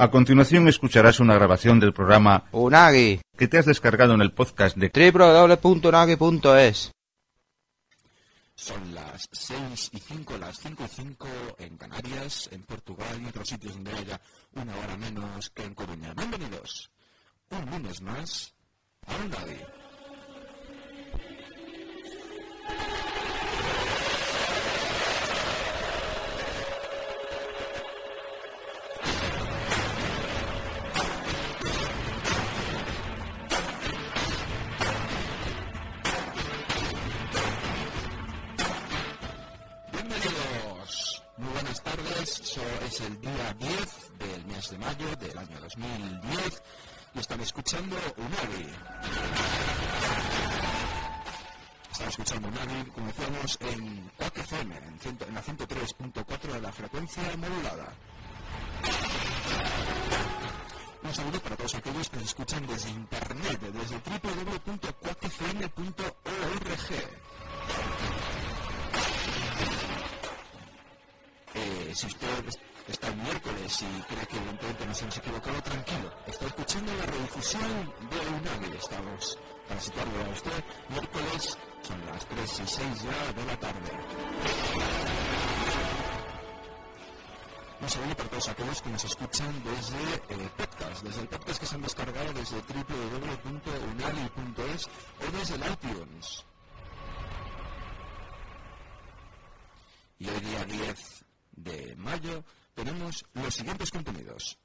A continuación escucharás una grabación del programa Unagi, que te has descargado en el podcast de www.unagi.es. Son las 6 y 5, las 5 y 5 en Canarias, en Portugal y otros sitios donde haya una hora menos que en Coruña. Bienvenidos un lunes más a Unagi. de mayo del año 2010 y están escuchando Unavi. Están escuchando Unavi, como decíamos, en 4 FM, en, la 103.4 de la frecuencia modulada. Un saludo para todos aquellos que nos escuchan desde internet, desde www.cuacfm.org. Eh, si usted está el miércoles y cree que evidentemente nos hemos equivocado, tranquilo. Está escuchando la redifusión de Unagi. Estamos, para situarlo a usted, miércoles son las 3 y 6 ya de la tarde. Un saludo para todos aquellos que nos escuchan desde eh, podcast, desde el podcast que se han descargado desde www.unagi.es o desde el iTunes. Y hoy día 10 de mayo tenemos los siguientes contenidos.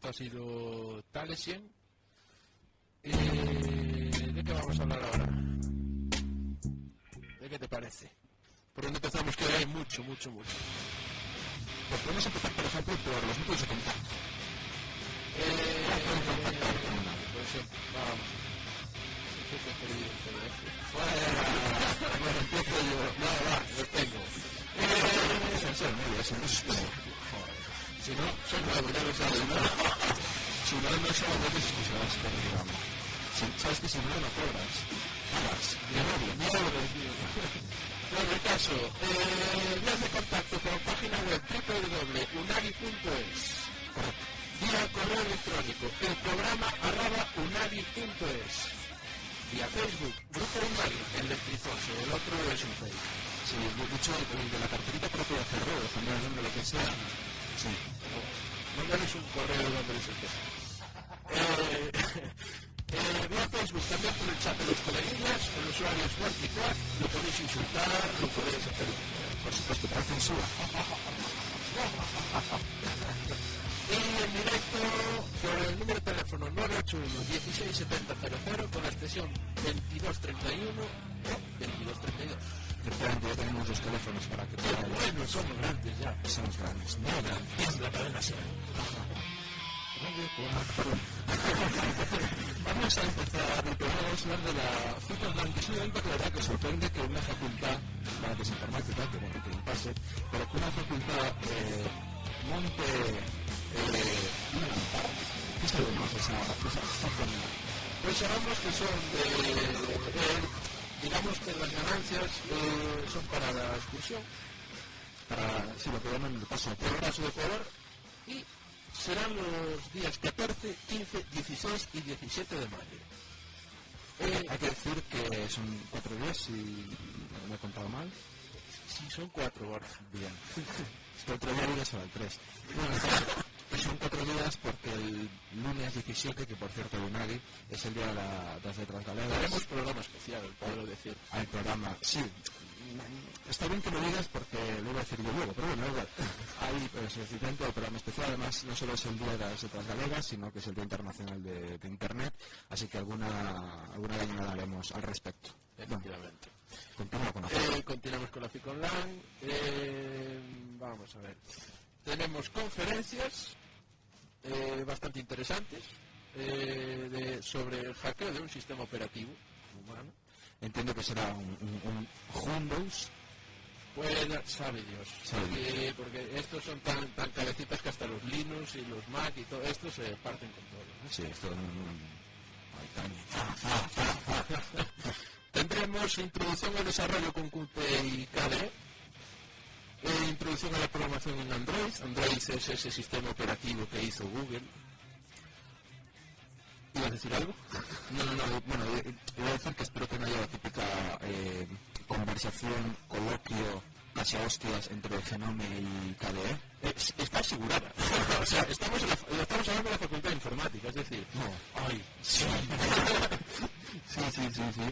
Esto ha sido Talesien. Eh, ¿De qué vamos a hablar ahora? ¿De qué te parece? ¿Por dónde empezamos? Que hay mucho, mucho, mucho. Pues podemos empezar, por ejemplo, por los métodos de contacto. Eh, pues vamos. Bueno, empiezo yo. No, va, lo tengo. Si no, lo sabes, ¿no? Si no, no solo veces escucharás este programa. Si, ¿Sabes que si no lo cobras? Pagas. De novio. No lo decía. Bueno, el caso, eh, de contacto por página web www.unagi.es vía correo electrónico el programa arroba unagi.es vía Facebook, Grupo Unagi, el electrizoso, el otro es un fake. Sí, de el de la carterita propia de cerró, cambiar el nombre, lo que sea. Sí. Mándales un correo dándoles el tema. Eh, eh, vía Facebook, también por el chat de los coleguillas, el usuario es Juan lo podéis insultar, lo podéis hacer, por supuesto, para censura. Y en directo por el número de teléfono 981 167000 con la extensión 2231 o 2232. Efectivamente, ya tenemos los teléfonos para que bueno, somos grandes ya. Somos grandes, muy grandes. Es la cadena SER. Vamos a empezar, que vamos a hablar de la online, que es un que la verdad que sorprende que una facultad, para que es informática, que bueno, que pase, pero que una facultad eh, monte eh, una. ¿Qué sabemos de esa, de online? Pues sabemos que son de, eh, digamos que las ganancias eh, son para la excursión, Para, sí, lo que llaman el paso paso de Ecuador, y serán los días 14, 15, 16 y 17 de mayo. Eh, Hay que decir que son cuatro días, si no me he contado mal. sí, son cuatro horas. Bien. Es que otro día solo el 3. Bueno, son cuatro días porque el lunes 17, que por cierto el UNAGI, es el día de, la, de las letras galegas. Haremos programa especial, puedo decir. Al programa, sí. Está bien que lo digas porque lo iba a decir yo luego, pero bueno, igual. Ahí, pues, efectivamente, el programa especial, además, no solo es el día de las letras galegas, sino que es el Día Internacional de, de Internet, así que alguna, alguna gallina haremos al respecto. Bueno, Efectivamente. continúa con la Eh, continuamos con la FIC Online. Eh, vamos a ver. Tenemos conferencias eh, bastante interesantes eh, de- sobre el hackeo de un sistema operativo humano. Entiendo que será un, un, un Windows. Pues sabe Dios. Sabe porque, porque estos son tan, tan cabecitas que hasta los Linux y los Mac y todo esto se parten con todo. ¿no? Sí, esto es un... Ay, Tendremos introducción al desarrollo con Qt y KDE, eh, introducción a la programación en Android. Android es ese sistema operativo que hizo Google. ¿Ibas a decir algo? No, no, no, bueno, eh, iba a decir que espero que no haya la típica eh, conversación, coloquio, casi hostias entre Genome y KDE. Es- está asegurada. o sea, estamos, en la- estamos hablando de la Facultad de Informática, es decir, No. ay, sí. Sí, sí, sí, sí.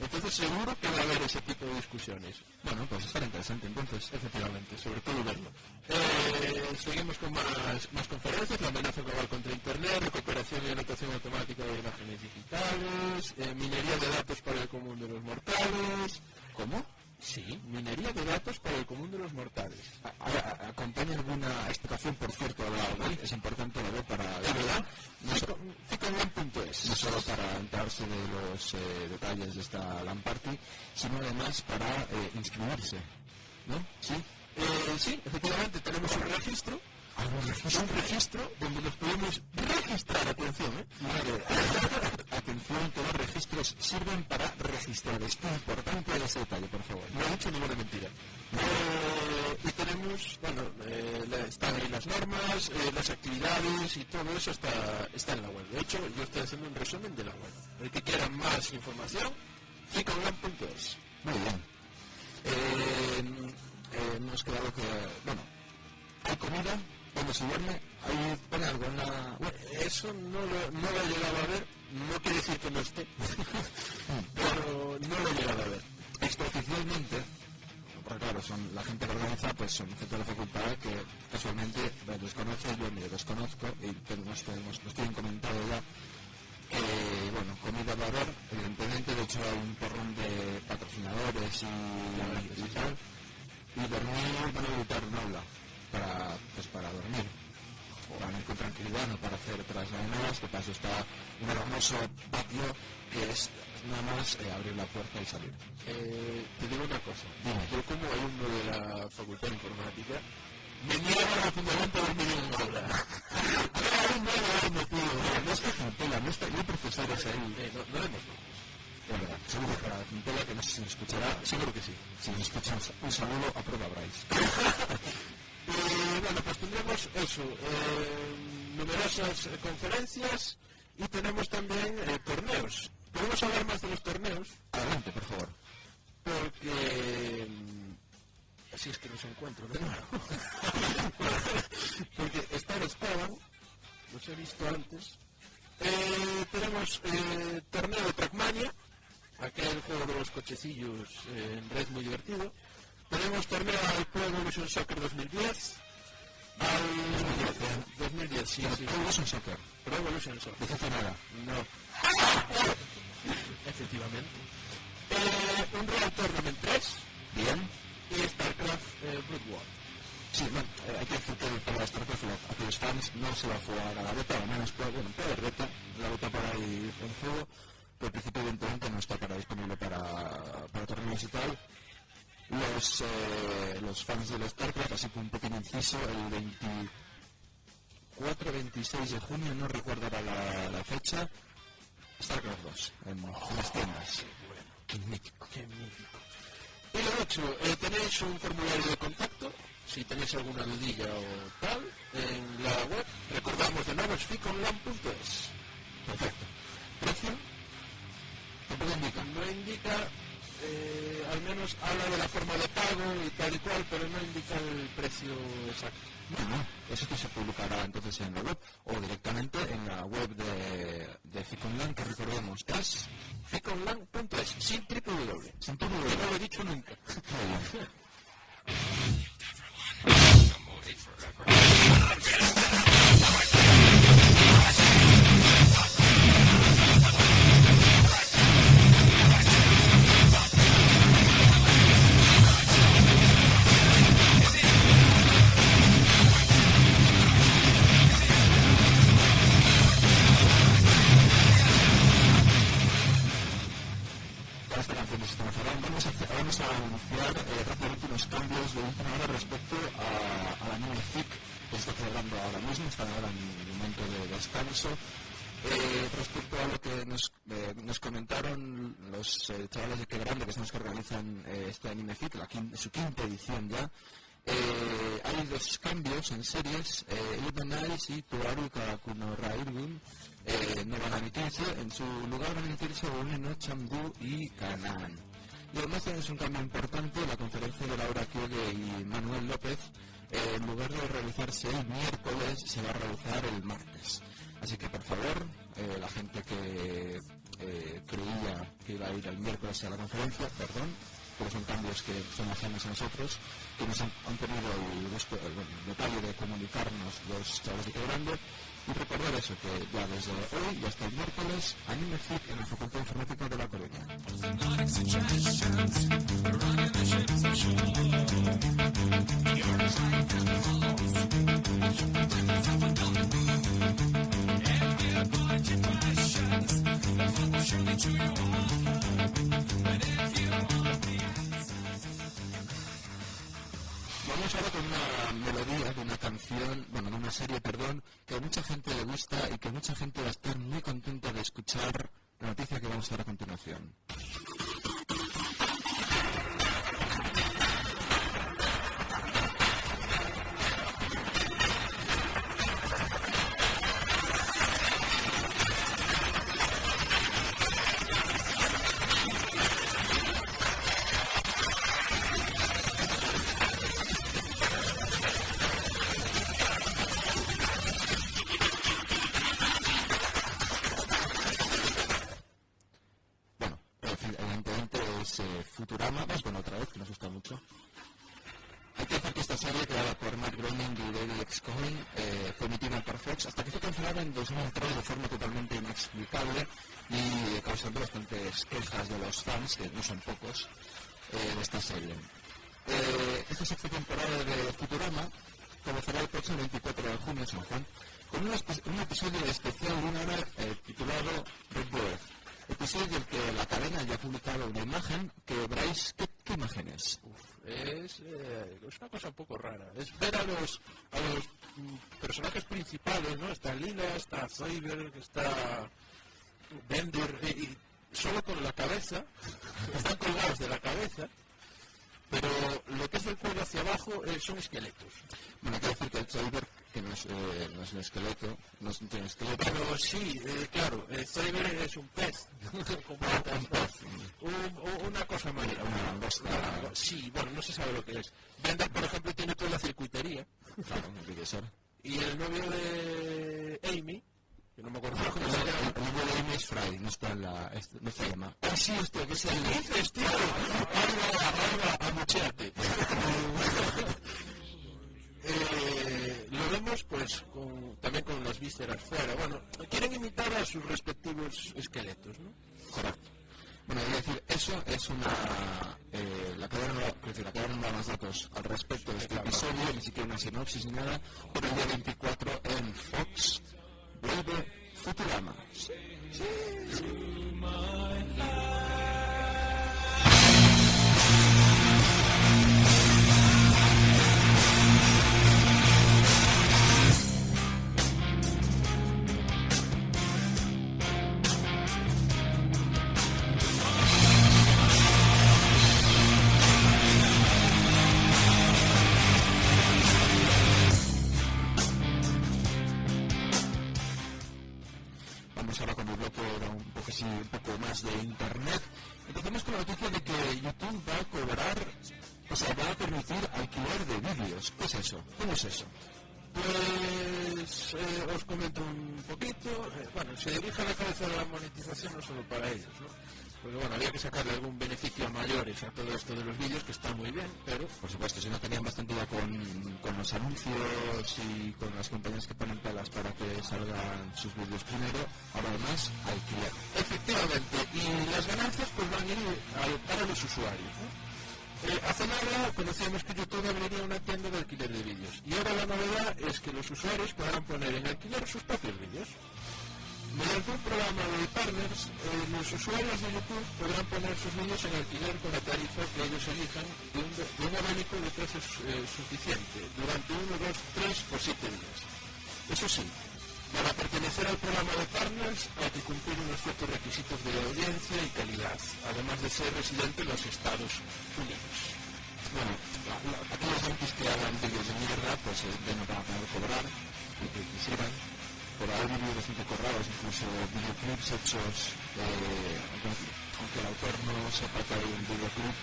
Entonces seguro que va a haber ese tipo de discusiones. Bueno, pues estará interesante entonces. Efectivamente, sobre todo verlo. Eh, seguimos con más, más conferencias, la amenaza global contra Internet, recuperación y anotación automática de imágenes digitales, eh, minería de datos para el común de los mortales. ¿Cómo? Sí, minería de datos para el común de los mortales. A- ¿Acompaña alguna explicación, por cierto, a la web? Es importante la web para... ¿De verdad? Ficonline.es. no solo para enterarse de los eh, detalles de esta LAN party, sino además para eh, inscribirse, ¿no? Sí. Eh, sí, efectivamente tenemos un registro, un registro donde nos podemos registrar, atención, ¿eh? Atención, que los registros sirven para registrar. Es importante ese detalle, por favor. No he dicho ninguna mentira. Eh, y tenemos, bueno, eh, están ahí las normas, eh, las actividades y todo eso está, está en la web. De hecho, yo estoy haciendo un resumen de la web. El que quiera más información, ficonline.es. Muy bien. Eh, eh, hemos quedado que, bueno, hay comida, cuando se duerme, algo en la... Bueno, eso no lo, no lo he llegado a ver, no quiere decir que no esté, pero no lo he llegado a ver. Extraoficialmente, porque claro, son la gente que organiza, pues son gente de la facultad que casualmente eh, desconoce, yo me desconozco, y que nos, nos, nos tienen comentado ya bueno, comida va a haber, evidentemente, de hecho hay un porrón de patrocinadores y, y tal, y dormir van a habilitar un aula para, pues, para dormir, para ir con tranquilidad, no para hacer otras llamadas, que paso está hermoso patio que es nada más eh, abrir la puerta y salir. Eh, te digo una cosa, Dime. yo como alumno de la Facultad de Informática, me niego rotundamente a dormir en un aula. Hay un modo de haberme metido, No está Centella, no está, no hay profesores ahí. eh, no, no hemos Es verdad, seguro que para que no sé si nos escuchará, seguro que sí. Si nos escuchan, un saludo a prueba Bryce. Y bueno, pues tendremos eso, eh, numerosas eh, conferencias y tenemos también eh, torneos. Podemos hablar más de los torneos Adelante, por favor. porque mm, así es que los encuentro de nuevo. porque estar estaban, los he visto antes. Eh, tenemos eh, torneo de Trackmania, aquel juego de los cochecillos eh, en red muy divertido. Tenemos torneo al Pro Evolution Soccer 2010. Al 2010, sí, sí. Pro Evolution Soccer. Pro Evolution Soccer. Nada. No. Efectivamente. Eh, un Real Tournament 3 Bien. y StarCraft eh, Brood War. Sí, bueno, eh, hay que decir que para StarCraft a aquellos fans no se va a jugar a la beta, al menos puede, bueno, puede beta, la beta para ir en juego, pero al principio evidentemente no está para disponible para, para torneos y tal. Los, eh, los fans del StarCraft, así que un pequeño inciso, el 24-26 de junio, no recuerdo ahora la, la fecha, StarCraft 2, en, en las tiendas. Qué mítico. Qué mítico. Y lo ocho, eh, tenéis un formulario de contacto, si tenéis alguna dudilla o tal, en la web. Recordamos de nuevo es ficonlam.es. Perfecto. ¿Precio? No indica, eh, al menos habla de la forma de pago y tal y cual, pero no indica el precio exacto. Bueno, eso que se publicará entonces en la web o directamente en la web de, de Ficonland, que recordemos es ficonlam.es, sin triple W. sin todo Que no lo he dicho nunca. vamos a, anunciar eh, rápidamente unos cambios de última hora respecto a, a la FIC que está celebrando ahora mismo, está ahora en el momento de descanso. Eh, respecto a lo que nos, eh, nos comentaron los eh, chavales de Que Grande, que son los que organizan eh, este Anime FIC, la su quinta edición ya, eh, hay dos cambios en series, eh, Eyes y Toaru Kakuno Rairgun eh, no van a emitirse, en su lugar van a emitirse Oneno, Chamdu y Kanan. Y además es un cambio importante, la conferencia de Laura Kiogue y Manuel López, eh, en lugar de realizarse el miércoles, se va a realizar el martes. Así que por favor, eh, la gente que eh, creía que iba a ir el miércoles a la conferencia, perdón, pero son cambios que son ajenos a nosotros, que nos han, tenido el, detalle de comunicarnos los chavales de Quebrando y recordar eso, que ya desde hoy y hasta el miércoles, Anime FIC en la Facultad de Informática de La Coruña. Vamos ahora con una melodía de una canción, bueno, de una serie, perdón, que a mucha gente le gusta y que mucha gente va a estar muy contenta de escuchar la noticia que vamos a dar a continuación. Serie creada por Matt Groening y David X. Cohen eh, fue emitida por Fox hasta que fue cancelada en 2003 de forma totalmente inexplicable y causando bastantes quejas de los fans, que no son pocos, eh, de esta serie. Eh, esta sexta temporada de Futurama comenzará el próximo 24 de junio en San Juan con un, un episodio especial de una hora eh, titulado Rebirth. Episodio del que la cadena ya ha publicado una imagen que veréis, ¿qué, imagen es? Es, eh, es, una cosa un poco rara. Es ver a los, a los mm, personajes principales, ¿no? Está Lila, está Zoidberg, está Bender, y solo con la cabeza, están colgados de la cabeza, pero lo que es del cuello hacia abajo eh, son esqueletos. Bueno, hay que decir que el Zoidberg, que no es, eh, no es, un esqueleto, no es un esqueleto. Pero sí, eh, claro, el Zoidberg es un pez, como un pez, un, una cosa mayor. Una langosta. Sí, bueno, no se sabe lo que es. Bender, por ejemplo, tiene toda la circuitería. Claro, no. Y el novio de Amy, que no me acuerdo cómo El se llama. nombre de Amy es Fry, no está en la... es- no se llama. Ah, sí, hostia, que es el dices, tío. Alba, alba, amucheate. eh, lo vemos, pues, con, también con las vísceras fuera. Bueno, quieren imitar a sus respectivos esqueletos, ¿no? Correcto. Bueno, es decir, eso es una... Eh, la cadena no, quiero decir, la cadena no da más datos al respecto de este episodio, ni siquiera una sinopsis ni nada, pero el día 24 en Fox vuelve Futurama. Por supuesto, si no tenían bastante ya con, con los anuncios y con las compañías que ponen pelas para que salgan sus vídeos primero, ahora además alquiler. Efectivamente, y las ganancias pues van a ir a- para los usuarios. ¿no? Eh, hace nada conocíamos que YouTube abriría una tienda de alquiler de vídeos y ahora la novedad es que los usuarios podrán poner en alquiler sus propios vídeos. Mediante un programa de partners, eh, los usuarios de YouTube podrán poner sus vídeos en alquiler con la tarifa que ellos elijan de un, de abanico de precios eh, suficiente durante uno, dos, tres o siete días. Eso sí, para pertenecer al programa de partners hay que cumplir unos ciertos requisitos de audiencia y calidad, además de ser residente en los Estados Unidos. Bueno, aquellos yankees que hagan vídeos de mierda, pues eh, ya no van a poder cobrar lo que quisieran, pero hay vídeos bastante cobrados, incluso videoclips hechos, eh, aunque, el autor no sepa que hay un videoclip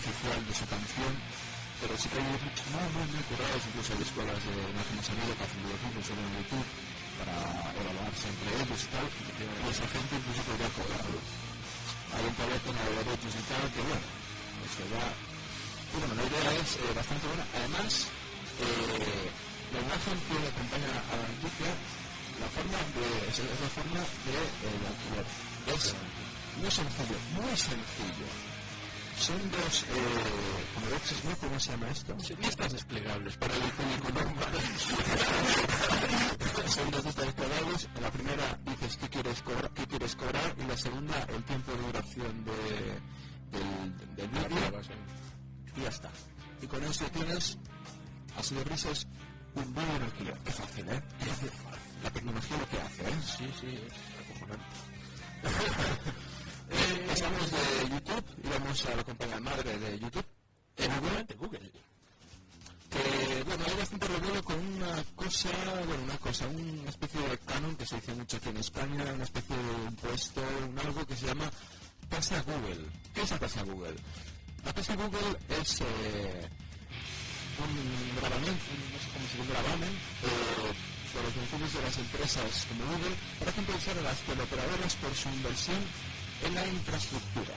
oficial de su canción, pero sí que hay videoclips muy, muy, muy cobrados, incluso hay escuelas de imágenes sonido que hacen videoclips solo en YouTube para evaluarse entre ellos y tal, y esa gente incluso podría cobrarlo. Hay un teléfono de derechos y tal, que bueno, pues que ya y bueno, la idea es eh, bastante buena. Además, eh, la imagen que acompaña a la noticia, la forma de, es, la forma de eh, alquiler. Es muy sencillo, muy sencillo. Son dos, eh, ¿no? ¿Cómo se llama esto? Listas desplegables para el público normal. Son dos listas desplegables. La primera dices qué quieres cobrar, qué quieres cobrar y la segunda el tiempo de duración de, del, del vídeo y ya está. Y con eso tienes, así de risas, un vídeo en alquiler. Qué fácil, ¿eh? La tecnología lo que hace, ¿eh? Sí, sí, es acojonante. Eh, pasamos de YouTube y vamos a la compañía madre de YouTube, Igualmente Google. que bueno, hay bastante revuelo con una cosa, bueno, una cosa, una especie de canon que se dice mucho aquí en España, una especie de impuesto, un algo que se llama tasa Google. ¿Qué es la tasa Google? La tasa Google es eh, un gravamen, un- no sé cómo se llama, un gravamen, eh, por los beneficios de las empresas como Google para compensar a las teleoperadoras por su inversión en la infraestructura.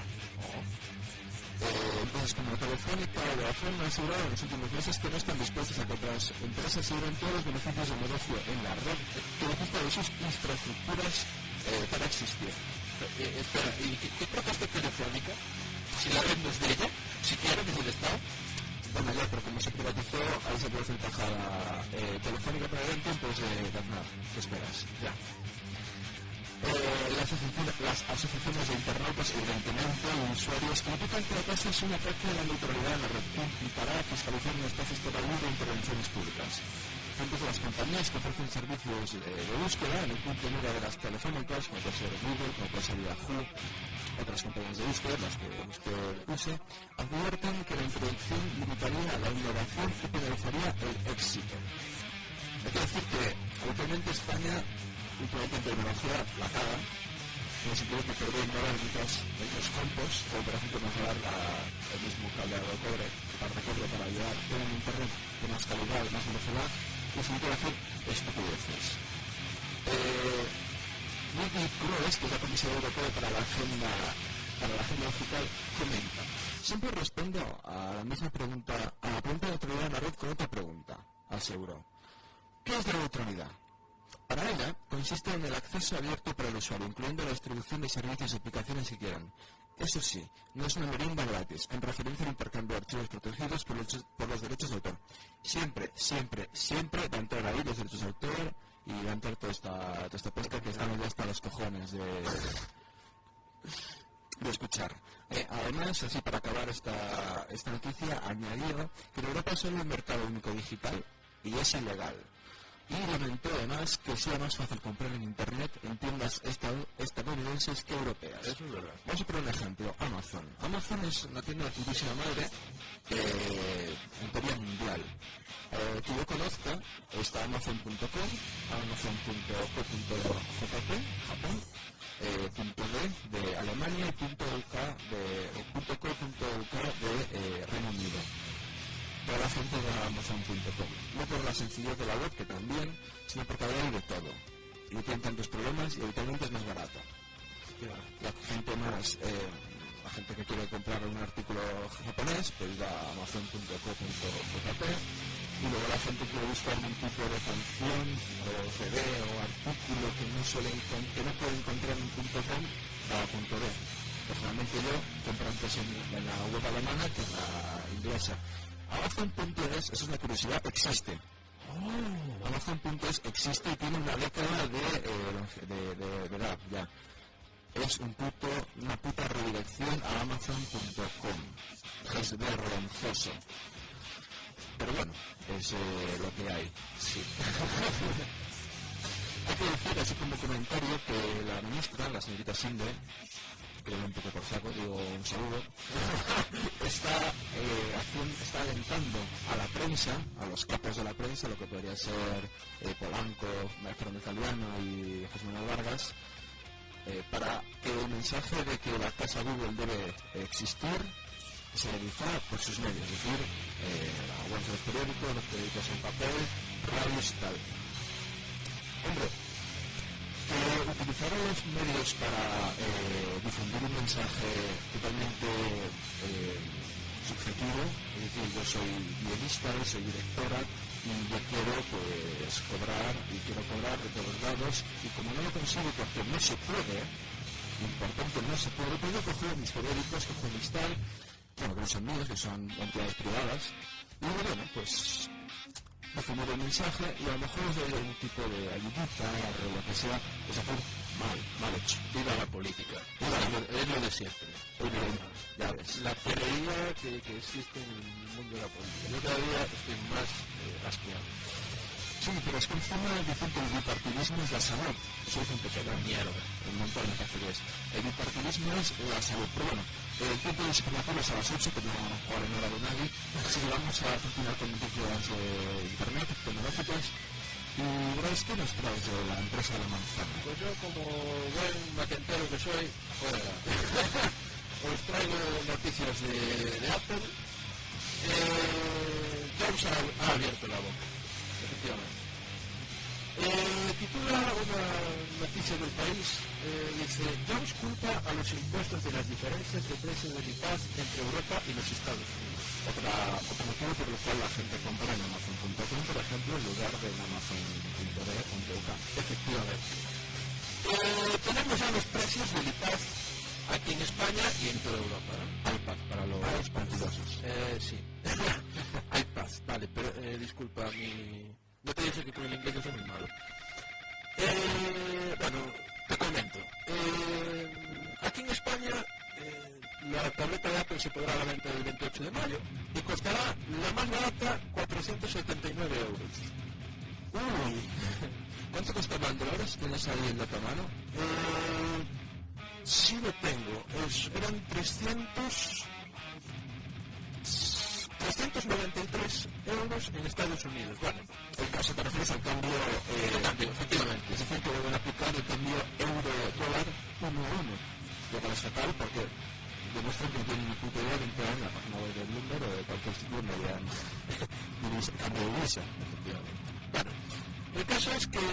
Eh, entonces, como Telefónica o Vodafone han asegurado en los últimos meses que no están dispuestos a que otras empresas sigan todos los beneficios del negocio en la red que necesita de sus infraestructuras eh, para existir. Eh, ¿y qué, qué protesta Telefónica? Si la red no de ella, si quiere, que es del Estado. Bueno, ya, pero como se privatizó, ahí se puede hacer tajada eh, Telefónica para adentro, pues eh, nada, ¿qué esperas? Ya. Eh, las, asociaciones, de internautas, evidentemente, y usuarios critican que la tasa es un ataque a la neutralidad en la red y para fiscalizar un espacio total de intervenciones públicas. De las compañías que ofrecen servicios eh, de búsqueda en el punto mira de las telefónicas, como puede ser Google, como puede ser Yahoo, otras compañías de búsqueda, las que usted use, advierten que la introducción limitaría la innovación y penalizaría el éxito. Hay que decir que actualmente España últimamente en tecnología la caga, pero si quiere que perder en muchos, en muchos campos, como por ejemplo mejorar la, el mismo cableado de cobre para de cobre para llevar todo en internet con más calidad, más velocidad, se quiere hacer estupideces. Eh, Cruz, que es la Comisión Europea para la Agenda para la agenda digital, comenta. Siempre respondo a la misma pregunta, a la pregunta de neutralidad en la red con otra pregunta, aseguró. ¿Qué es la neutralidad? Para ella, consiste en el acceso abierto para el usuario, incluyendo la distribución de servicios y aplicaciones que quieran. Eso sí, no es una merienda gratis, en referencia al intercambio de archivos protegidos por los, derechos de autor. Siempre, siempre, siempre va a entrar ahí los derechos de autor y va a entrar toda esta, toda esta pesca que estamos ya hasta los cojones de, escuchar. Eh, además, así para acabar esta, esta noticia, añadió que en Europa solo hay un mercado único digital y es ilegal. Y lamentó además que sea más fácil comprar en Internet en tiendas estad- estadounidenses que europeas. Eso es verdad. Vamos a poner un ejemplo, Amazon. Amazon es una tienda de putísima madre eh, en teoría mundial. Eh, que yo conozca está Amazon.com, Amazon.co.jp, Japón, eh, punto .d de Alemania y punto .uk de, o punto .co.uk de eh, Reino Unido para la gente de Amazon.com. No por la sencillez de la web, que también, sino porque hay de todo. Tienen tantos problemas y habitualmente es más barato. La gente más, eh, la gente que quiere comprar un artículo japonés, pues va a amazon.co.jp y luego la gente quiere buscar un tipo de canción o CD o artículo que no suele puede encontrar en .com va a .d. Personalmente yo compro antes en la web alemana que en la inglesa. Amazon.es, eso es una curiosidad, existe. Amazon.es existe y tiene una década de, eh, de, de- de edad ya. Es un puto, una puta redirección a Amazon.com. Es vergonzoso. Pero bueno, es eh, lo que hay. Sí. hay que decir, así como comentario, que la ministra, la señorita Sinde, que un por saco, digo un saludo, está, eh, está alentando a la prensa, a los capos de la prensa, lo que podría ser eh, Polanco, Maestro Italiano y José Manuel Vargas, eh, para que el mensaje de que la casa Google debe existir se difunda por sus medios, es decir, eh, la web de los periódicos, los periódicos en papel, radios y tal. Que utilizar los medios para eh, difundir un mensaje totalmente eh, subjetivo, es decir, yo soy guionista, soy directora y yo quiero pues cobrar y quiero cobrar de todos lados y como no lo consigo porque no se puede, importante no se puede, pues yo cojo mis periódicos, cojo tal, bueno, que no son míos, que son entidades privadas, y bueno, pues difundir el mensaje y a lo mejor os doy algún tipo de ayudita o lo que sea, pues hacer mal, mal hecho. Viva la política. Viva la- Es lo de siempre. Ves. La pelería que, que existe en el mundo de la política. Yo cada día estoy más eh, asqueado. Sí, pero es que encima dicen que el bipartidismo es la salud. Eso dicen que la mierda. Un montón de cafés. El bipartidismo es la salud. Pero bueno, el tiempo de información es a las 8, que no vamos a jugar en hora de nadie. Así que vamos a continuar con noticias de internet, tecnológicas. Y Bryce, ¿qué nos traes de la empresa de la manzana? Pues yo como buen maquentero que soy, fuera. os traigo noticias de, de Apple. Eh, Jobs ha, ha abierto la boca, efectivamente. Eh, titula una noticia del país, eh, dice, Jones culpa a los impuestos de las diferencias de precio del IPAZ entre Europa y los Estados Unidos. Otra, otro motivo por el cual la gente compra en Amazon.com, por ejemplo, en lugar de en Amazon.de.uk. Efectivamente. Eh, tenemos ya los precios del IPAZ aquí en España y en toda Europa. ¿no? iPad para los partidosos. Eh, sí. iPad, vale, pero disculpa mi... No te dije que con el inglés yo soy muy malo. Bueno, te comento. Eh, aquí en España eh, la tableta de Apple se podrá a la venta el 28 de mayo y costará la más barata 479 euros. Uy, ¿cuánto cuesta si ¿Tienes ahí en la mano? Eh, sí lo tengo. Eran 300... 393 euros en Estados Unidos. Bueno, El caso te refieres al cambio, eh, cambio, efectivamente. es decir, que deben aplicar el cambio euro-dólar uno a uno, lo cual es fatal porque demuestran que no tienen ni puta idea de entrar en la página web del Bloomberg o de cualquier sitio donde divisa- cambio de divisa, efectivamente. Bueno, el caso es que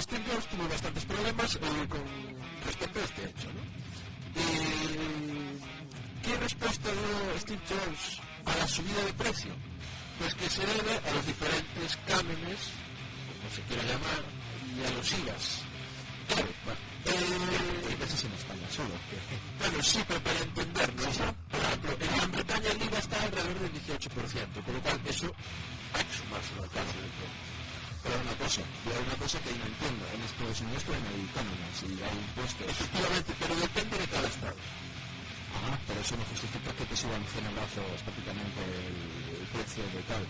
Steve Jobs tuvo bastantes problemas eh, con respecto a este hecho, ¿no? Y, ¿Qué respuesta dio Steve Jobs a la subida de precio? Pues que se debe a los diferentes cánones, como se quiera llamar, y a los IVAs. Claro, bueno, eh, Veces en España solo, bueno, sí, pero para entendernos, ¿no? Por ejemplo, en Gran Bretaña el IVA está alrededor del 18%, con lo cual eso hay que sumárselo al cálculo. Pero una cosa, yo hay una cosa que no entiendo, en Estados Unidos no hay cánones y hay impuestos. Efectivamente, pero depende de cada estado. Pero eso no justifica que te suban 100 abrazos prácticamente el, precio de tal.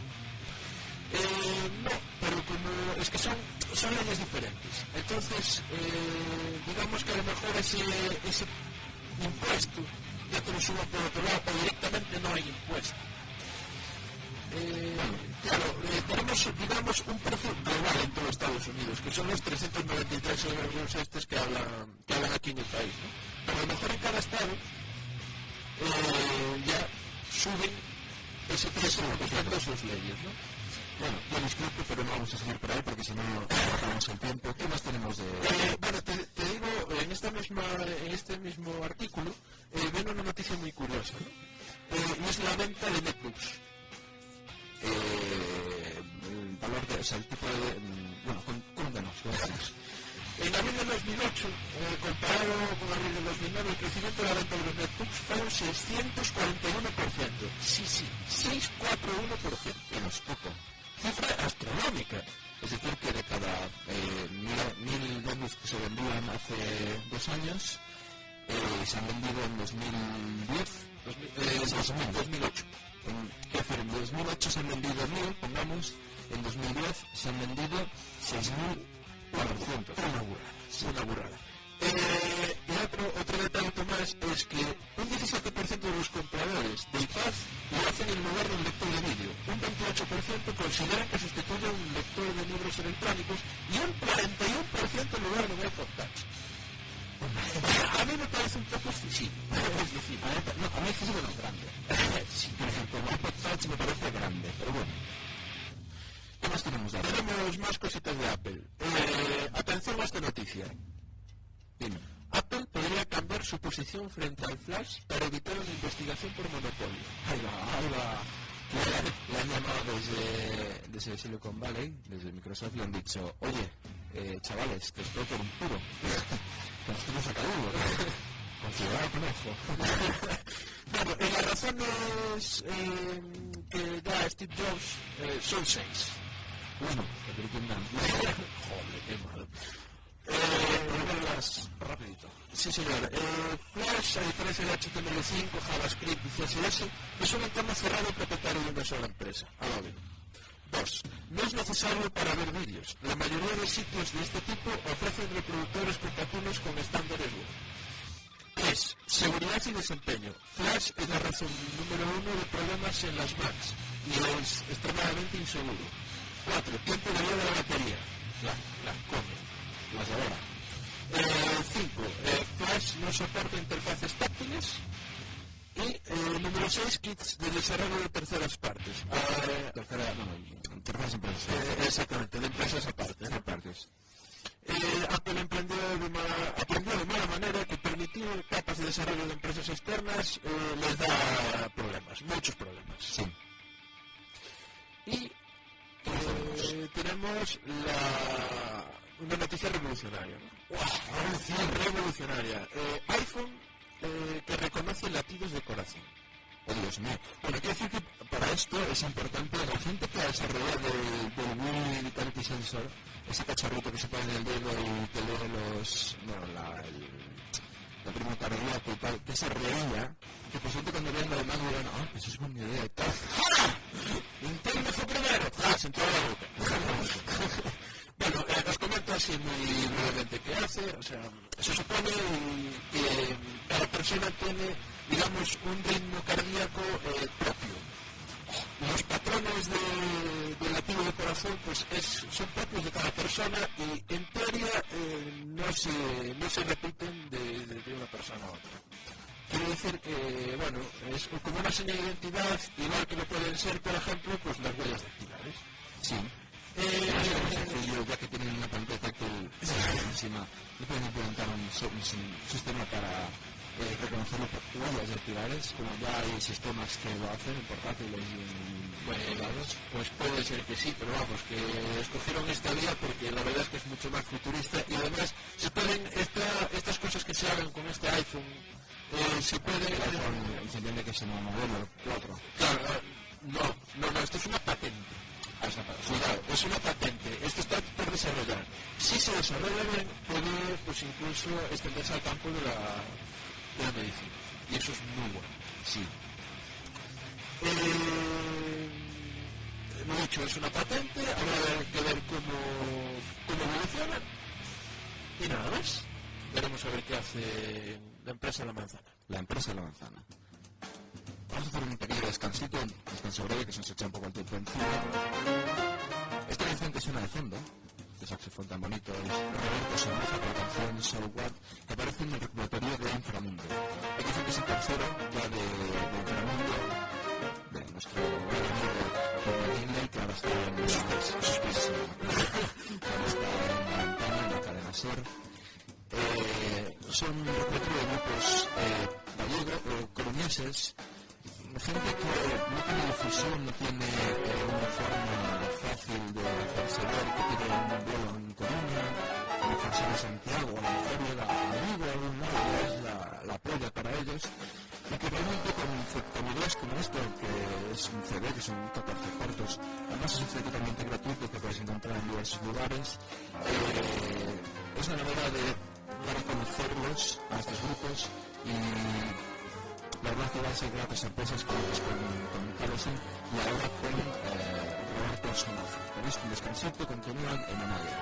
Eh, no, pero como es que son, son leyes diferentes. Entonces, eh, digamos que a lo mejor ese, ese impuesto ya te lo subo por otro lado, o directamente no hay impuesto. Eh, claro, eh, tenemos, digamos, un precio global en todo Estados Unidos, que son los 393 euros estos que hablan, que hablan aquí en el país. ¿no? Pero a lo mejor en cada estado eh, ya suben ese respecto a sus leyes. ¿no? Bueno, yo disculpo, pero no vamos a seguir por ahí porque si no, acabamos el tiempo. ¿Qué más tenemos de...? Eh, bueno, te, digo, en, esta misma, en este mismo artículo eh, viene una noticia muy curiosa, ¿no? Eh, es la venta de netbooks. Eh, el valor de, o sea, el tipo de... mm, Bueno, con- cuéntanos. En abril de 2008, eh, comparado con abril de 2009, el crecimiento de la venta de los netbooks fue un 641%. Sí, sí, 641%. Bueno, es poco. Cifra astronómica. Es decir, que de cada eh, mil, mil notebooks que se vendían hace dos años, eh, se han vendido en 2010, Eh, más o menos. 2008. En, decir, en 2008 se han vendido 1000, pongamos, en 2010 se han vendido 6400. Una burrada, sí, una burrada. Eh, y otro, otro detalle más es que un 17% de los compradores de iPad lo hacen en lugar de un lector de vídeo, un 28% consideran que sustituye un lector de libros electrónicos y un 41% en lugar de un iPod Touch. A mí me parece un poco excesivo. Es decir, A ver, no, a mí es grande. Sí, por ejemplo, el iPod Touch me parece grande, pero bueno. ¿Qué más tenemos de Apple? tenemos más cositas de Apple. Eh, atención a esta noticia. Dime. Apple podría cambiar su posición frente al Flash para evitar una investigación por monopolio. Ahí va, ahí va. Le, han llamado desde, desde Silicon Valley, desde Microsoft, y le han dicho, oye, eh, chavales, que estoy por un puro. que nos con ojo. Bueno, eh, las razones eh, que da Steve Jobs eh, son seis. Dan. Joder, qué malo. Eh, verlas rapidito. Sí, señor. Eh, Flash, a diferencia de HTML5, JavaScript y CSS, es un entorno cerrado propietario de una sola empresa, Adobe. Dos, no es necesario para ver vídeos. La mayoría de sitios de este tipo ofrecen reproductores compatibles con estándares web. 3. Seguridad y desempeño. Flash es la razón número uno de problemas en las Macs y es extremadamente inseguro. 4. Tiempo de vida de la batería. La, la come. Las de ahora. 5. Flash no soporta interfaces táctiles. Y eh, número 6. Kits de desarrollo de terceras partes. Eh, Tercera, no, terceras empresas. eh, exactamente, de empresas aparte. Tercera parte. miércoles? Eh, Apple emprendió de, mala, aprendió de mala manera que permitir capas de desarrollo de empresas externas eh, les da problemas, muchos problemas. Sí. Y eh, tenemos la, una noticia revolucionaria. ¿no? Revolución revolucionaria. Eh, iPhone eh, que reconoce latidos de corazón. Oh, Dios mío. Bueno, quiero decir que para esto es importante la gente que ha desarrollado el, del Wii Vitality Sensor, ese cacharrito que se pone en el dedo y te lee los, bueno, la, el, la prima cardíaco y tal, que se reía, que por cierto cuando vean lo demás dirán, ah, pues es buena idea y tal. Nintendo se entrou na boca. bueno, eh, os comento así moi brevemente que hace, o sea, se supone que eh, cada persona tiene, digamos, un ritmo cardíaco eh, propio. Los patrones de, de latido de corazón pues es, son propios de cada persona y en teoría eh, no, se, no se repiten de, de, de una persona a otra. Quiere decir que, bueno, es como una señal de identidad, igual que lo pueden ser, por ejemplo, pues las huellas dactilares. Sí. Eh, sencillo, ya que tienen una pantalla táctil encima, y pueden implementar un, un si- sistema para eh, reconocer huellas dactilares, como ya hay sistemas que lo hacen en portátiles y en Bueno, pues puede ser que sí, pero vamos, que escogieron esta vía porque la verdad es que es mucho más futurista y además se pueden, esta, estas cosas que se hagan con este iPhone, eh, se pueden... El iPhone se entiende que es el modelo 4. Claro, no, no, no, esto es una patente. Ah, es una patente. Esto está por desarrollar. Si se desarrolla bien, puede pues incluso extenderse al campo de la, de la medicina. Y eso es muy bueno. Sí. Eh, hemos dicho, es una patente, habrá que ver cómo, cómo evoluciona. Y nada más. Veremos a ver qué hace la empresa La Manzana. La empresa la manzana. Vamos a hacer un pequeño descansito, un descanso breve que se nos echa un poco el tiempo encima. Esta canción que suena de fondo, este saxofón tan bonito, es Roberto Somoza con la canción So What, que aparece en el recopilatorio de Inframundo. Hay que decir que es el tercero ya de, de Inframundo, de nuestro gran amigo Jorge Hindley, que ahora está en Suspense, ahora está en la ventana, en la cadena SER. Eh, son un de grupos eh, gallegos o coruñeses, gente que no tiene difusión, no tiene eh, una forma fácil de hacerse que tiene un vuelo en Coruña, una función en Santiago, a lo mejor llega a Vigo, a lado, es la, la polla para ellos, y que realmente con, ideas como esto, que es un CD, que son 14 cortos, además es un CD totalmente gratuito que puedes encontrar en diversos lugares, eh, es una manera de dar a conocerlos a estos grupos y la verdad que a ser gratas antes con, con Carlson y ahora con eh, Roberto Somoza. Con esto un descansito continúan en Amalia.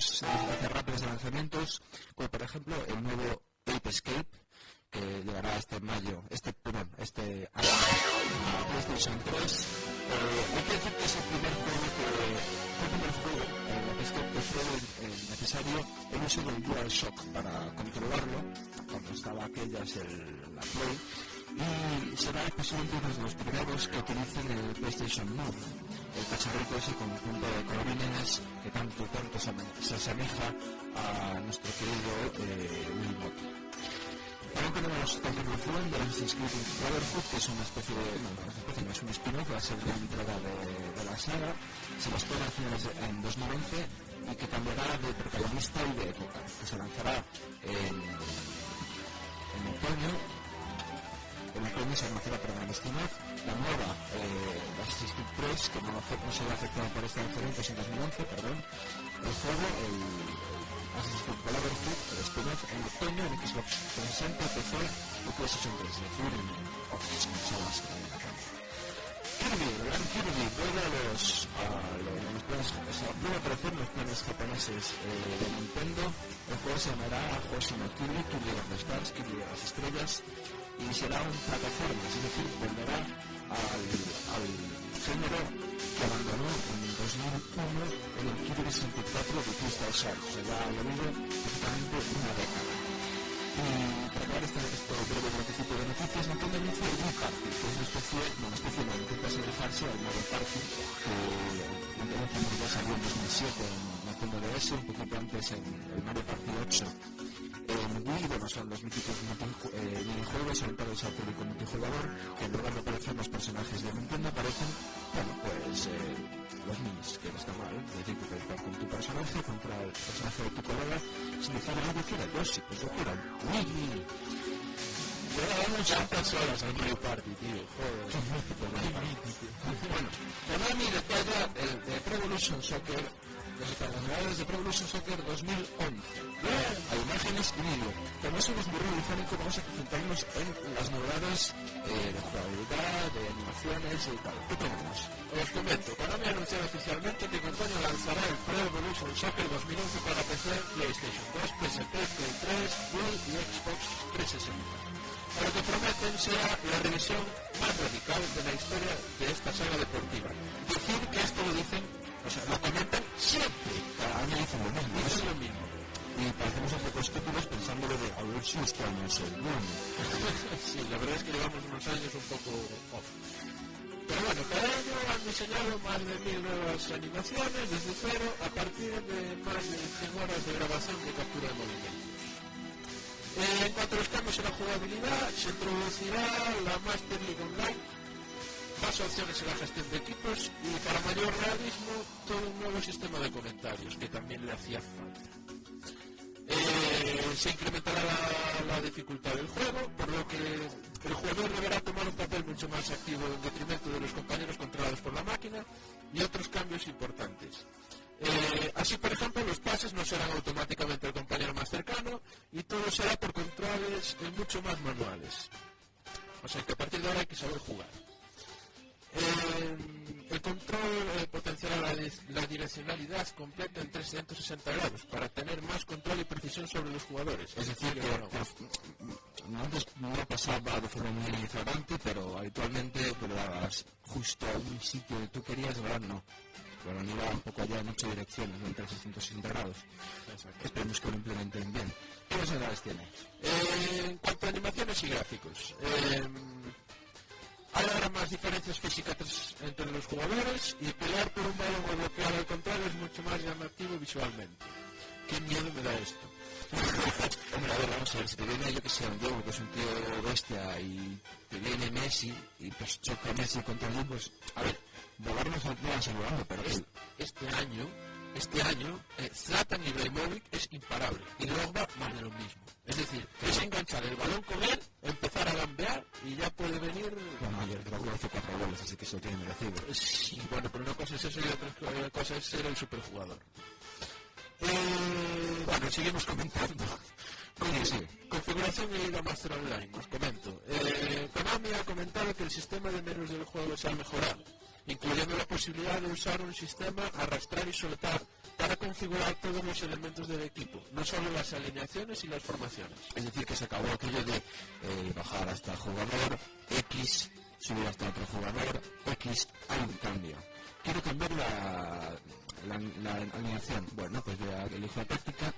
Unos noticias rápidas de lanzamientos, como por ejemplo el nuevo Ape Escape, que llegará este mayo, este, perdón, este año a PlayStation 3. Eh, hay que decir que es el primer juego que fue el primer juego el Escape que fue eh, necesario el uso del DualShock para controlarlo, cuando estaba aquellas el, la Play, y será posiblemente uno de los primeros que utilicen el PlayStation Move, el cacharrito ese conjunto de colorines que tanto tanto se asemeja a nuestro querido eh, Wiimote. También tenemos continuación de Assassin's Creed Brotherhood, que es una especie de... no, una especie, no es un spin-off, va a ser la entrada de, de la saga. Se va a finales de, en 2011 y que cambiará de protagonista y de época, que se lanzará en, en otoño otoño se lanzará perdón, el spin-off, la nueva eh, Creed 3, que no, no se ve afectada por este lanzamiento, es en 2011, perdón, el juego, el, Creed Brotherhood, el spin-off en otoño en Xbox 360, PC y PlayStation 3, es decir, en otras consolas que hay acá. Kirby, el gran Kirby, vuelve a los, a los planes, o sea, vuelve a aparecer los planes japoneses eh, de Nintendo. El juego se llamará Hoshino Kirby, Kirby of the Stars, Kirby de las Estrellas, y será un plataforma, es decir, volverá al, género que abandonó en 2001 en el Kirby 64 de Crystal Shark, o ya ha prácticamente una década. Y para acabar este, este breve bloquecito de noticias, Nintendo anunció el Wii Party, que es una especie, no, una especie no, intenta asemejarse al Mario Party que Nintendo ya salió en 2007 en Nintendo DS, un poquito antes en el Mario Party 8 en Wii, bueno, son los míticos eh, minijuegos orientados al público multijugador, que en lugar de aparecer los personajes de Nintendo aparecen, bueno, pues eh, los minis, que no está mal, es decir, que puedes jugar con tu personaje contra el personaje de tu colega, sin decir algo que quiera Yoshi, pues yo quiero Wii tantas horas al Mario Party, tío. Joder. bueno, Konami detalla el de Pro Evolution Soccer desde la novedades de Pro Evolution Soccer 2011. A imágenes y vídeo. También somos muy radiofónico, vamos a concentrarnos en las novedades eh, de jugabilidad, de animaciones y tal. ¿Qué tenemos? Os comento, Konami ha anunciado oficialmente que con otoño lanzará el Pro Evolution Soccer 2011 para PC, PlayStation 2, PSP, Play 3, Wii y Xbox 360 pero que prometen será la revisión más radical de la historia de esta saga deportiva. Decir que esto lo dicen o sea, lo comentan siempre. Cada año dicen lo mismo. Eso es lo mismo. Y parecemos un poco estúpidos pensándolo de a ver si este año es el bueno. sí, la verdad es que llevamos unos años un poco off. Pero bueno, cada año han diseñado más de mil nuevas animaciones desde cero a partir de más de 100 horas de grabación de captura de movimiento. Eh, en cuanto a los en la jugabilidad, se introducirá la Master League Online, más opciones en la gestión de equipos y para mayor realismo todo un nuevo sistema de comentarios que también le hacía falta. Eh, se incrementará la, la, dificultad del juego, por lo que el jugador deberá tomar un papel mucho más activo en detrimento de los compañeros controlados por la máquina y otros cambios importantes. Eh, así, por ejemplo, los pases no serán automáticamente el compañero más cercano y todo será por controles eh, mucho más manuales. O sea que a partir de ahora hay que saber jugar. Eh, el control eh, potenciará la, la, direccionalidad completa en 360 grados para tener más control y precisión sobre los jugadores. Es decir, que, que antes no pasaba de forma muy flagrante, pero habitualmente te lo dabas justo a un sitio que tú querías, ahora no. Pero no iba un poco allá en ocho direcciones, no en 360 grados. Exacto. Esperemos que lo implementen bien. ¿Qué novedades tiene? Eh, en cuanto a animaciones y gráficos, eh, hay ahora más diferencias físicas entre los jugadores y pelear por un balón o bloquear al contrario es mucho más llamativo visualmente. ¿Qué miedo me da esto? Hombre, a ver, vamos a ver, si te viene yo que sé, un Diego, que es un tío bestia, y te viene Messi, y pues choca Messi contra él, pues, a ver, volar no va asegurando, pero este, este año, este año, eh, Zlatan Ibrahimovic es imparable, y Drogba más de lo mismo. Es decir, es enganchar el balón con él, empezar a gambear y ya puede venir. Bueno, ayer Drogba hizo cuatro goles, así que eso tiene merecido. Sí, bueno, pero una cosa es eso y otra cosa es ser el superjugador. Eh, bueno, seguimos comentando. Con, sí. Configuración y la Master Online, os comento. Eh, Sony ha comentado que el sistema de menús del juego se ha mejorado, incluyendo la posibilidad de usar un sistema arrastrar y soltar para configurar todos los elementos del equipo, no solo las alineaciones y las formaciones. Es decir, que se acabó aquello de eh, bajar hasta el jugador X, subir hasta otro jugador X, hay un cambio. Quiero cambiar la, la, alineación. Bueno, pues voy a elijo la táctica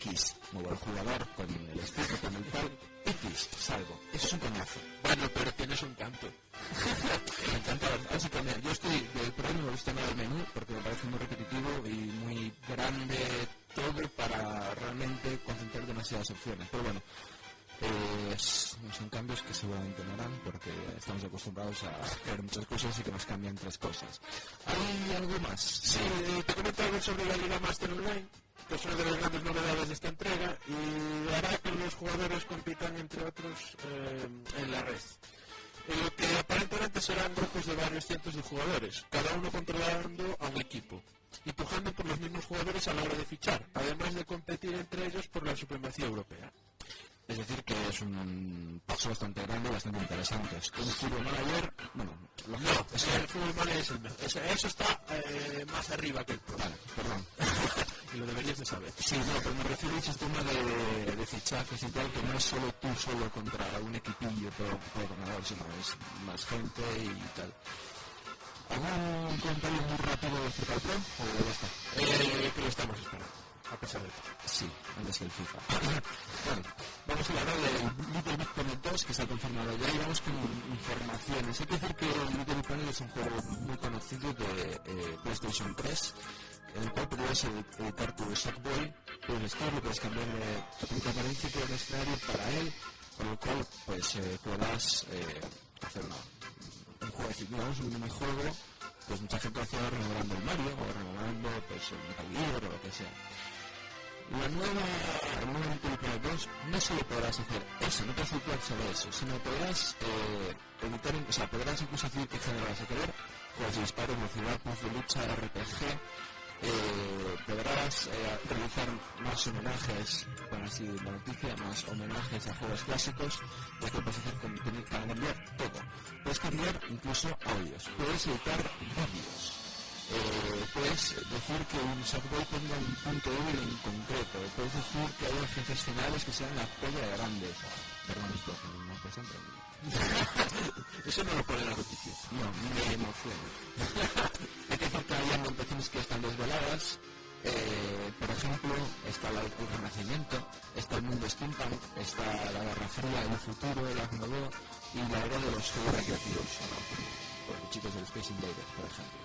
X, muevo al jugador con el stick, con el tal, X, salgo. Eso es un coñazo. Bueno, pero tienes un canto. Me encanta, básicamente, yo estoy, del problema no me gusta nada el menú porque me parece muy repetitivo y muy grande todo para realmente concentrar demasiadas opciones. Pero bueno, eh, son cambios que seguramente no harán porque estamos acostumbrados a hacer muchas cosas y que nos cambian tres cosas. ¿Hay algo más? Sí, te comento algo sobre la Liga Master Online, que es una de las grandes novedades de esta entrega y hará que los jugadores compitan entre otros eh, en la red. En lo que aparentemente serán grupos de varios cientos de jugadores, cada uno controlando a un equipo y pujando por los mismos jugadores a la hora de fichar, además de competir entre ellos por la supremacía europea. Es decir, que es un paso bastante grande y bastante interesante. Es un fútbol manager, bueno, lo No, es que el fútbol manager es el mejor. Eso, está eh, más arriba que el pro. Vale, perdón. y lo deberías de saber. Sí, no, pero me refiero al sistema de, de fichajes y tal, que no es solo tú solo contra un equipillo por, por ordenador, sino es más gente y tal. ¿Algún comentario muy rápido del Pro o ya está? Eh, que lo estamos esperando, a pesar de todo. Sí, antes que el FIFA. bueno, vamos a hablar del Little Big Planet 2 que ha confirmado ya y vamos con informaciones. Hay que decir que el Little Big Planet es un juego muy conocido de eh, PlayStation 3 en el cual podrías edi- editar tu Sackboy, puedes vestirlo, puedes cambiarle tu apariencia y escenario para él, con lo cual pues eh, podrás eh, hacer un juego, digamos, un minijuego, pues mucha gente hace renovando el Mario o renovando pues el Metal o lo que sea. La nueva, el nuevo Little Planet 2 no solo podrás hacer eso, no te solo a eso, sino podrás eh, editar, o sea, podrás incluso decir qué género vas a querer, juegos disparo, velocidad, paz de lucha, RPG, eh, podrás eh, realizar más homenajes, bueno así la noticia, más homenajes a juegos clásicos, ya que puedes hacer con- para cambiar todo. Puedes cambiar incluso audios, puedes editar vídeos. Eh, puedes decir que un Sackboy tenga un punto débil en concreto, puedes decir que haya jefes finales que sean la polla de grandes. Perdón, esto no. Eso no lo pone la noticia. No, me emociona. Hay que decir que hay ambientaciones que están desveladas. Eh, por ejemplo, está la, el Renacimiento, está el mundo steampunk, está la Guerra Fría, el futuro, el Agnodo y la era de los juegos recreativos. Los chicos del Space Invaders, por ejemplo.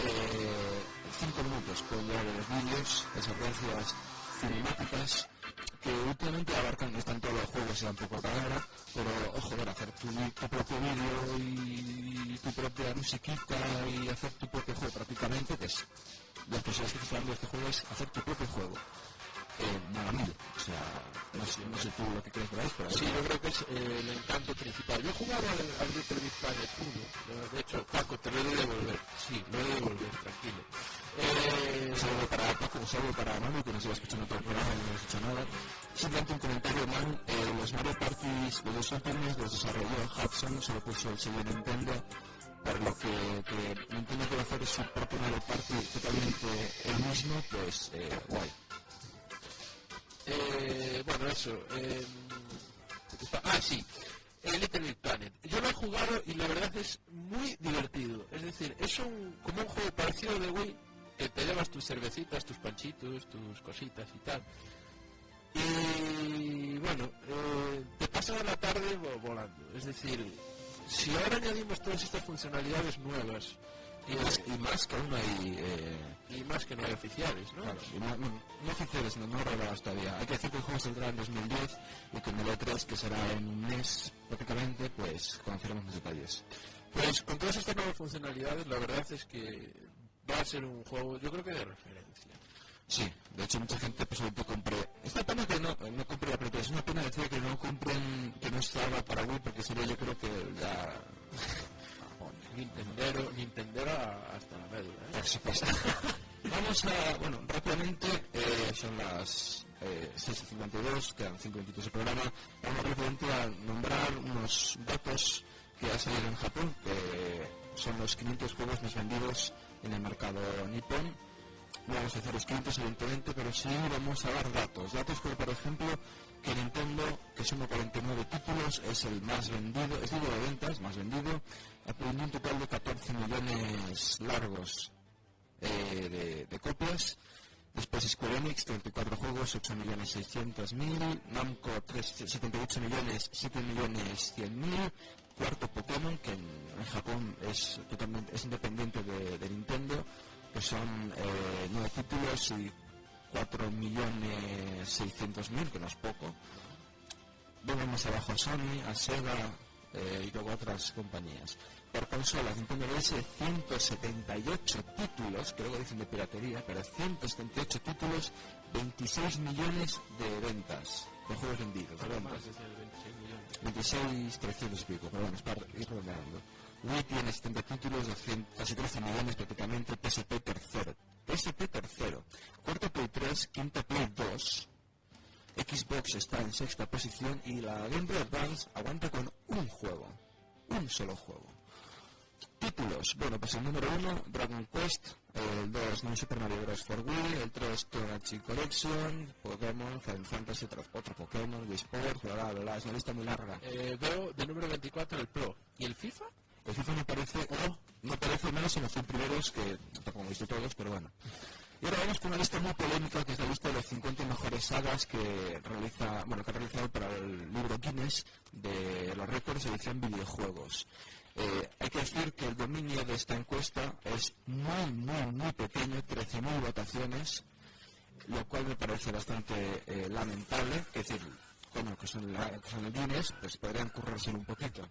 Eh, cinco minutos pueden durar los vídeos, de secuencias cinemáticas que últimamente abarcan, no están todos los juegos y tampoco ahora, pero ojo, ver, hacer tu, tu propio vídeo y tu propia musiquita y hacer tu propio juego prácticamente, que es las posibilidades que te está dando este juego es hacer tu propio juego. Eh, o sea, no sé, no sé tú lo que crees ahí, pero Sí, yo creo que es eh, el encanto principal. Yo he jugado al, al Little Big Planet 1. eh, De hecho, Paco, te lo he de devolver. Sí, lo he de devolver, tranquilo. Eh, Un saludo para Paco, un saludo para Manu, que nos iba escuchando todo el programa y no nos escucha nada. Simplemente un comentario, Manu, eh, los Mario Parties, los dos últimos, los desarrolló Hudson, se lo puso el sello Nintendo, por lo que, que Nintendo quiere hacer su propio Mario Party totalmente el mismo, pues eh, guay. Eh, bueno, eso. eh, ah, sí. El Little Big Planet. Yo lo he jugado y la verdad es muy divertido. Es decir, es un, como un juego parecido de Wii, que te llevas tus cervecitas, tus panchitos, tus cositas y tal. Y bueno, eh, te pasa la tarde vo- volando. Es decir, si ahora añadimos todas estas funcionalidades nuevas Y más, y más que aún hay... Eh, y más que no hay oficiales, ¿no? Claro, y no, no, no oficiales, no, no revelados todavía. Hay que decir que el juego saldrá en 2010 y con el E3, que será en un mes prácticamente, pues conoceremos más detalles. Pues con todas estas nuevas funcionalidades, la verdad es que va a ser un juego, yo creo que de referencia. Sí, de hecho mucha gente pues ahorita compré. Es una pena que no, no compré la 3, es una pena decir que no compren, que no estaba para Wii, porque sería yo creo que ya... Nintendero, Nintendero a- hasta la médula, ¿eh? Por supuesto. Vamos a, bueno, rápidamente, eh, son las eh, 6.52, quedan 5 minutitos de programa. Vamos rápidamente a nombrar unos unos datos que ha salido en Japón, que son los 500 juegos más vendidos en el mercado nipón. No vamos a hacer los 500 evidentemente, pero sí vamos a dar datos. Datos como por ejemplo que Nintendo, que suma 49 títulos, es el más vendido, es digo de ventas, más vendido, ha un total de 14 millones largos eh, de, de copias. Después Square Enix, 34 juegos, 8 millones 600 mil. Namco, 3, 78 millones, 7 millones 100 mil. Cuarto Pokémon, que en, en, Japón es totalmente es independiente de, de Nintendo, que son eh, 9 títulos y 4 millones 600 mil, que no es poco. Vemos más abajo a Sony, a Sega eh, y luego otras compañías. Por consolas, Nintendo DS 178 títulos, que luego dicen de piratería, pero 178 títulos, 26 millones de ventas, de juegos vendidos. De ventas. 26, 300 y pico, pero bueno, es para ir redondeando. Wii tiene 70 títulos, 200, casi 13 millones prácticamente, PSP tercero. PSP tercero. Cuarto Play 3, quinta Play 2. Xbox está en sexta posición y la Game Boy Advance aguanta con un juego. Un solo juego. Títulos. Bueno, pues el número 1, Dragon Quest. El 2, New Super Mario Bros. for Wii. El 3, Tonachi Collection. Pokémon, Final Fantasy, otro, Pokémon, Wii Sports, bla, bla, bla. Es una lista muy larga. Eh, veo de número 24 el Pro. ¿Y el FIFA? El FIFA me parece, o no parece menos en los 100 primeros, que tampoco he visto todos, pero bueno. Y ahora vamos con una lista muy polémica, que es la lista de las 50 mejores sagas que realiza, bueno, que ha realizado para el libro Guinness de los récords de edición videojuegos. Eh, hay que decir que el dominio de esta encuesta es muy, muy, muy pequeño, 13.000 votaciones, lo cual me parece bastante eh, lamentable. Es decir, bueno, que son, la, que son el Guinness, pues podrían currárselo un poquito.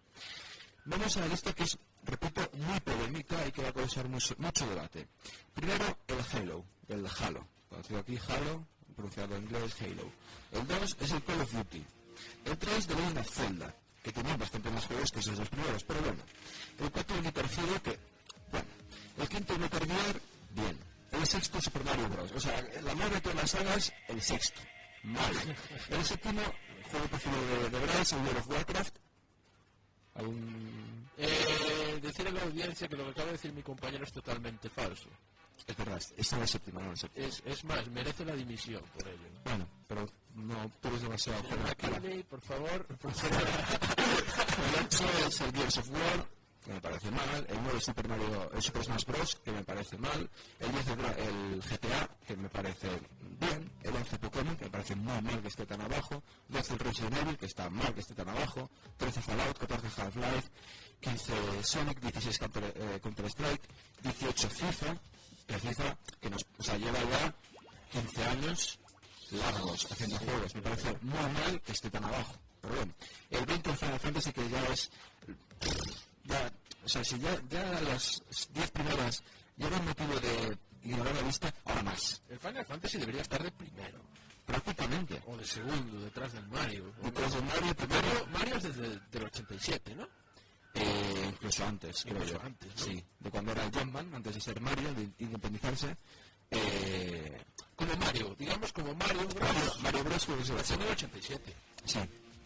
Vamos a la lista que es, repito, muy polémica y que va a causar mucho, mucho debate. Primero, el Halo, el Halo. Conocido aquí Halo, pronunciado en inglés Halo. El 2 es el Call of Duty. El 3, The Legend of Zelda, que tenía bastante más juegos que esos dos primeros, pero bueno. El 4, el Guitar Hero, que, bueno. El quinto, Gear, bien. El sexto, Super Mario Bros. O sea, la madre de todas las sagas, el sexto. Mal. El séptimo, juego preferido de, de Bryce, el World of Warcraft, ¿Algún... Eh, decir a la audiencia que lo que acaba de decir mi compañero es totalmente falso. Es verdad, es la séptima, no la séptima. Es, es más, merece la dimisión por ello. Bueno, pero no, tú eres demasiado joven. por favor. el 8 es el Gears of War, que me parece mal. El 9 es Super Mario, el Super Smash Bros, que me parece mal. El 10 el GTA, que me parece bien. El 11 Pokémon, que me parece muy mal que esté tan abajo. 12 el Resident Evil, que está mal que esté tan abajo. 13 Fallout, 14 Half-Life. 15 Sonic, 16 Counter, eh, Counter Strike. 18 FIFA, que FIFA, que nos, o sea, lleva ya 15 años largos haciendo juegos. Me parece muy mal que esté tan abajo. Pero bueno, el 20 Final Fantasy, que ya es ya, o sea, si ya, ya las 10 primeras un motivo de ignorar la lista, ahora más. El Final Fantasy debería estar de primero. Prácticamente. O de segundo, detrás del Mario. Detrás del Mario, primero. Mario es desde el 87, ¿no? Eh, incluso antes, creo incluso yo. antes, ¿no? Sí, de cuando era Jumpman, antes de ser Mario, de independizarse. Eh, como Mario, digamos como Mario Bros. Mario, Bros. que se a En el 87. Sí.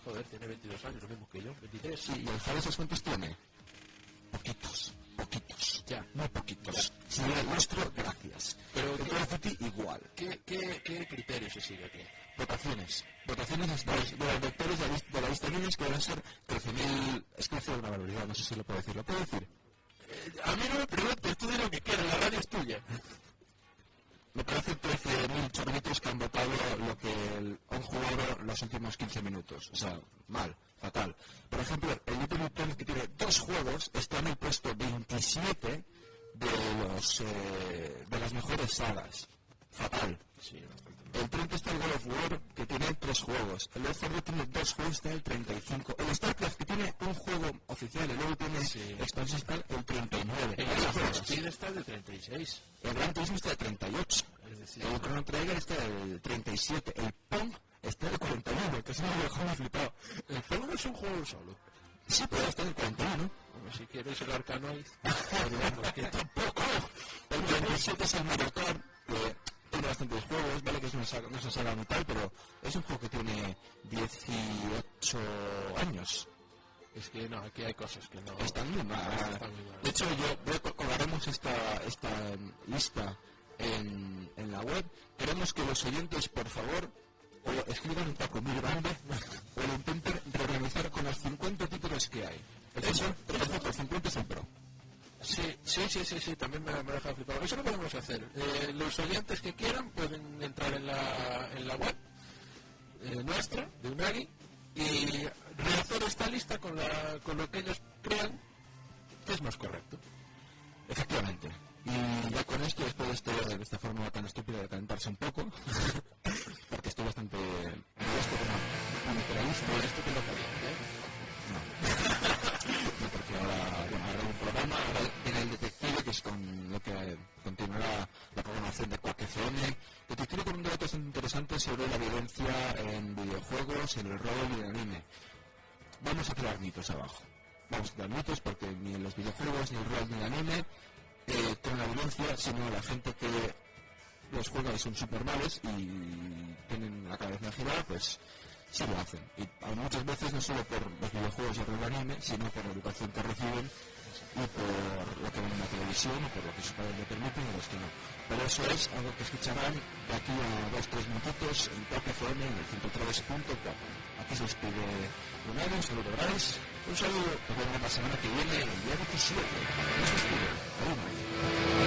Joder, tiene 22 años, lo mismo que yo, 23. Sí, ¿y el Jales cuántos tiene? Poquitos, poquitos. Ya. Muy poquitos. Señor el nuestro, gracias. Pero, el Duty igual. ¿qué, qué, ¿Qué criterio se sigue aquí? Votaciones. Votaciones de los, de los lectores de la, lista, de la lista Guinness que van a ser 13.000... Es que hace una barbaridad, no sé si lo puedo decir. ¿Lo puedo decir? Eh, a mí no me preguntes, tú di lo que quieras, la radio es tuya. Me parece 13.000 chorritos que han votado lo que han jugado los últimos 15 minutos. O sea, mal, fatal. Por ejemplo, el Big Planet que tiene dos juegos está en el puesto 27 de los eh, de las mejores sagas. Fatal. Sí, El 30 está el God of War, que tiene tres juegos. El Left 4 Dead tiene dos juegos, está el 35. El StarCraft, que tiene un juego oficial y luego tiene Sí. expansión, está el 39. El. Speed está de 36. El Gran Turismo está el 38. Es decir, El Chrono Trigger está el 37. El Pong está el 41, que es me ha flipado. el Pong no es un juego solo. Sí, pero está en el 41. Bueno, si quieres el Arcanoid, que tampoco. El 37 es el Mario Kart, que tiene bastantes juegos, vale que es una saga, no es una saga vital, pero es un juego que tiene 18 años. Es que no, aquí hay cosas que no. Están muy mal. De hecho, yo colgaremos esta, esta lista en, en la web. Queremos que los oyentes, por favor, o escriban un taco muy grande o lo intenten reorganizar con los 50 títulos que hay. Eso, por ejemplo, 50 es el pro. Sí, sí, sí, sí, sí, también me, me deja flipado. Eso lo podemos hacer. Eh, los oyentes que quieran pueden entrar en la, en la web eh, nuestra, de Unagi, y rehacer esta lista con, la, con lo que ellos crean que es más correcto. Efectivamente. Y ya con esto, después de, este, de esta forma tan estúpida de calentarse un poco, porque estoy bastante ¿eh porque ahora, bueno, habrá un programa, ahora viene el detective, que con lo que continuará la programación de Quack FM. Detective con un bastante interesante sobre la violencia en videojuegos, en el rol y en el anime. Vamos a tirar mitos abajo. Vamos a tirar mitos porque ni en los videojuegos, ni el rol, ni el anime eh, la violencia, sino la gente que los juega y son super males y tienen la cabeza girada, pues sí lo hacen. Y muchas veces no solo por los videojuegos y el anime, sino por la educación que reciben y por lo que ven en la televisión o por lo que sus padres le permiten y los que no. Pero eso es algo que escucharán de aquí a dos, tres minutitos en Top en el 103.4. Aquí se despide Leonardo, un saludo Bryce, un saludo, nos vemos la semana que viene, el día 17. Nos despide.